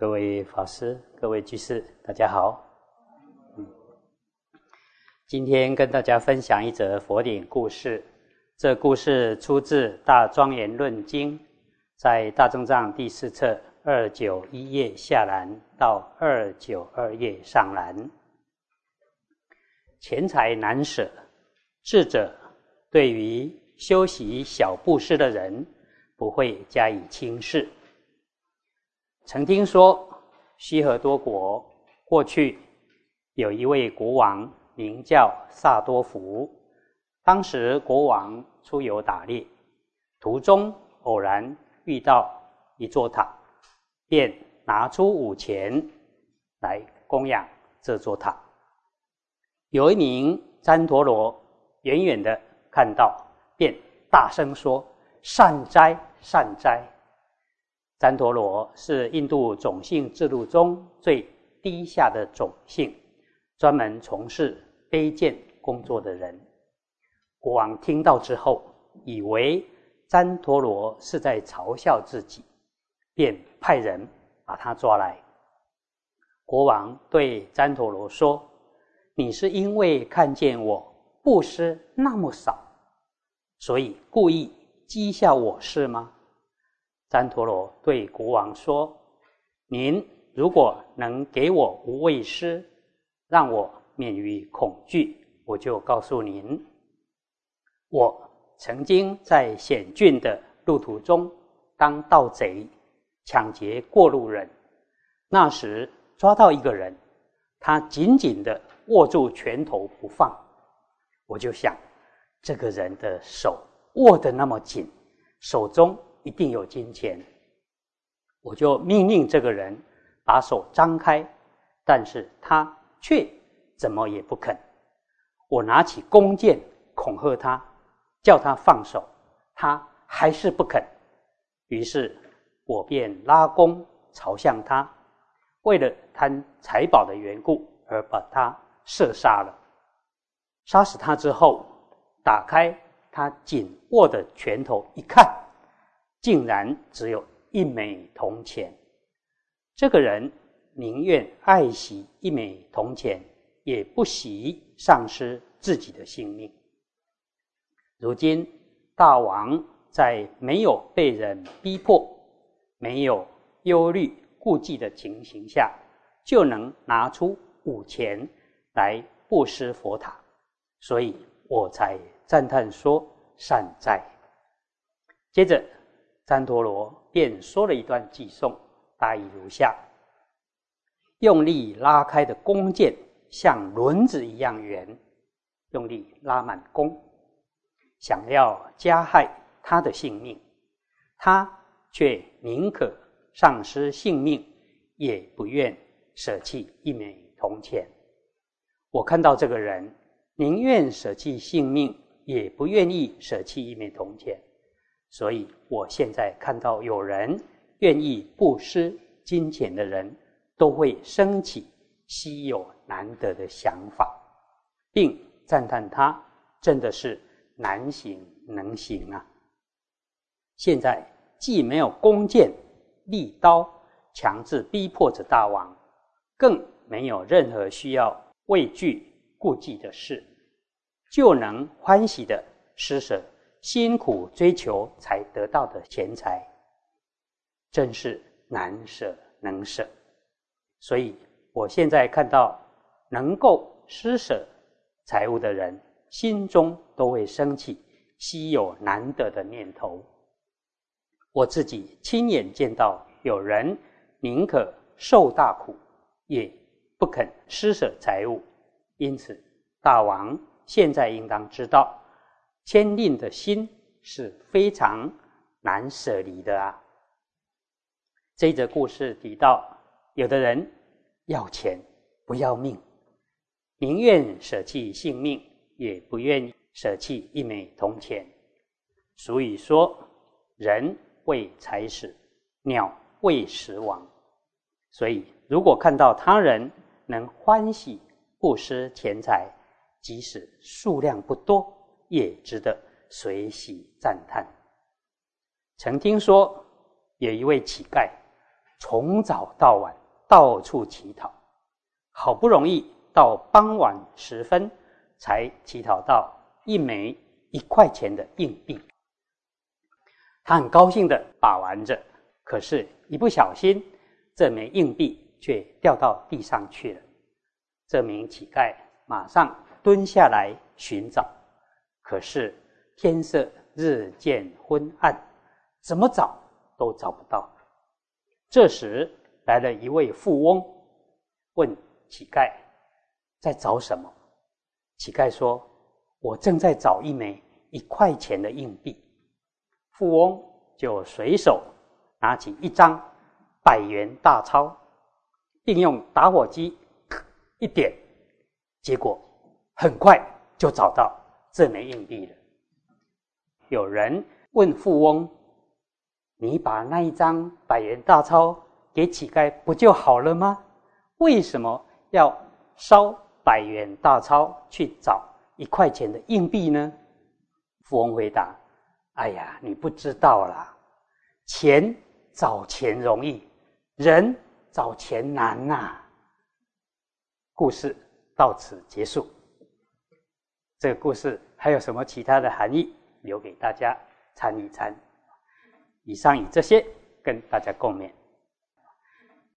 各位法师、各位居士，大家好。今天跟大家分享一则佛典故事。这故事出自《大庄严论经》，在大正藏第四册二九一页下栏到二九二页上栏。钱财难舍，智者对于修习小布施的人，不会加以轻视。曾听说，西河多国过去有一位国王，名叫萨多福。当时国王出游打猎，途中偶然遇到一座塔，便拿出五钱来供养这座塔。有一名旃陀罗远远的看到，便大声说：“善哉，善哉！”旃陀罗是印度种姓制度中最低下的种姓，专门从事卑贱工作的人。国王听到之后，以为旃陀罗是在嘲笑自己，便派人把他抓来。国王对旃陀罗说：“你是因为看见我布施那么少，所以故意讥笑我是吗？”旃陀罗对国王说：“您如果能给我无畏师，让我免于恐惧，我就告诉您，我曾经在险峻的路途中当盗贼，抢劫过路人。那时抓到一个人，他紧紧的握住拳头不放。我就想，这个人的手握得那么紧，手中……”一定有金钱，我就命令这个人把手张开，但是他却怎么也不肯。我拿起弓箭恐吓他，叫他放手，他还是不肯。于是我便拉弓朝向他，为了贪财宝的缘故而把他射杀了。杀死他之后，打开他紧握的拳头一看。竟然只有一枚铜钱，这个人宁愿爱惜一枚铜钱，也不惜丧失自己的性命。如今大王在没有被人逼迫、没有忧虑顾忌的情形下，就能拿出五钱来布施佛塔，所以我才赞叹说善哉。接着。旃陀罗便说了一段偈颂，大意如下：用力拉开的弓箭像轮子一样圆，用力拉满弓，想要加害他的性命，他却宁可丧失性命，也不愿舍弃一枚铜钱。我看到这个人宁愿舍弃性命，也不愿意舍弃一枚铜钱。所以，我现在看到有人愿意布施金钱的人，都会升起稀有难得的想法，并赞叹他真的是难行能行啊！现在既没有弓箭、利刀强制逼迫着大王，更没有任何需要畏惧顾忌的事，就能欢喜的施舍。辛苦追求才得到的钱财，真是难舍能舍。所以，我现在看到能够施舍财物的人，心中都会升起稀有难得的念头。我自己亲眼见到有人宁可受大苦，也不肯施舍财物。因此，大王现在应当知道。天令的心是非常难舍离的啊！这则故事提到，有的人要钱不要命，宁愿舍弃性命，也不愿舍弃一枚铜钱。所以说，人为财死，鸟为食亡。所以，如果看到他人能欢喜布施钱财，即使数量不多。也值得随喜赞叹。曾听说有一位乞丐从早到晚到处乞讨，好不容易到傍晚时分，才乞讨到一枚一块钱的硬币。他很高兴的把玩着，可是，一不小心，这枚硬币却掉到地上去了。这名乞丐马上蹲下来寻找，可是天色日渐昏暗，怎么找都找不到。这时来了一位富翁，问乞丐在找什么。乞丐说：“我正在找一枚一块钱的硬币。”富翁就随手拿起一张百元大钞，并用打火机一点，结果很快就找到这枚硬币了。有人问富翁。你把那一张百元大钞给乞丐不就好了吗？为什么要烧百元大钞去找一块钱的硬币呢？富翁回答：“哎呀，你不知道啦，钱找钱容易，人找钱难呐。”故事到此结束。这个故事还有什么其他的含义？留给大家参一参。以上以这些跟大家共勉。